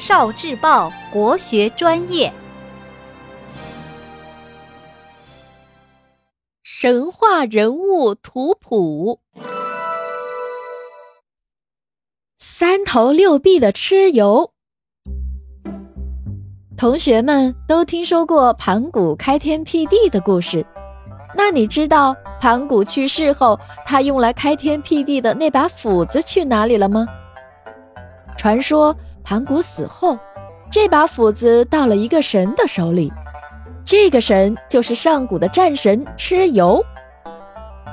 少智报国学专业，神话人物图谱。三头六臂的蚩尤，同学们都听说过盘古开天辟地的故事。那你知道盘古去世后，他用来开天辟地的那把斧子去哪里了吗？传说。盘古死后，这把斧子到了一个神的手里，这个神就是上古的战神蚩尤。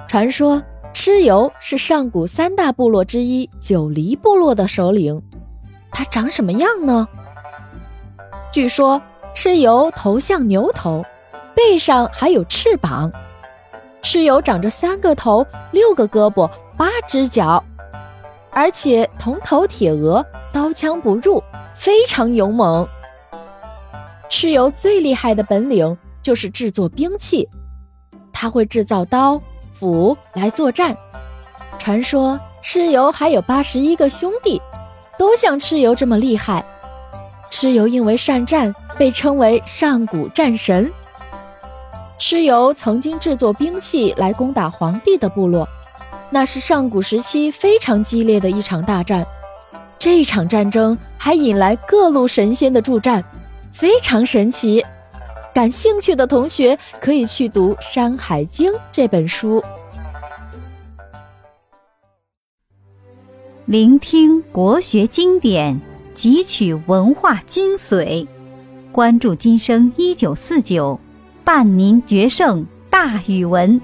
传说蚩尤是上古三大部落之一九黎部落的首领，他长什么样呢？据说蚩尤头像牛头，背上还有翅膀。蚩尤长着三个头、六个胳膊、八只脚。而且铜头铁额，刀枪不入，非常勇猛。蚩尤最厉害的本领就是制作兵器，他会制造刀斧来作战。传说蚩尤还有八十一个兄弟，都像蚩尤这么厉害。蚩尤因为善战，被称为上古战神。蚩尤曾经制作兵器来攻打黄帝的部落。那是上古时期非常激烈的一场大战，这场战争还引来各路神仙的助战，非常神奇。感兴趣的同学可以去读《山海经》这本书，聆听国学经典，汲取文化精髓，关注今生一九四九，伴您决胜大语文。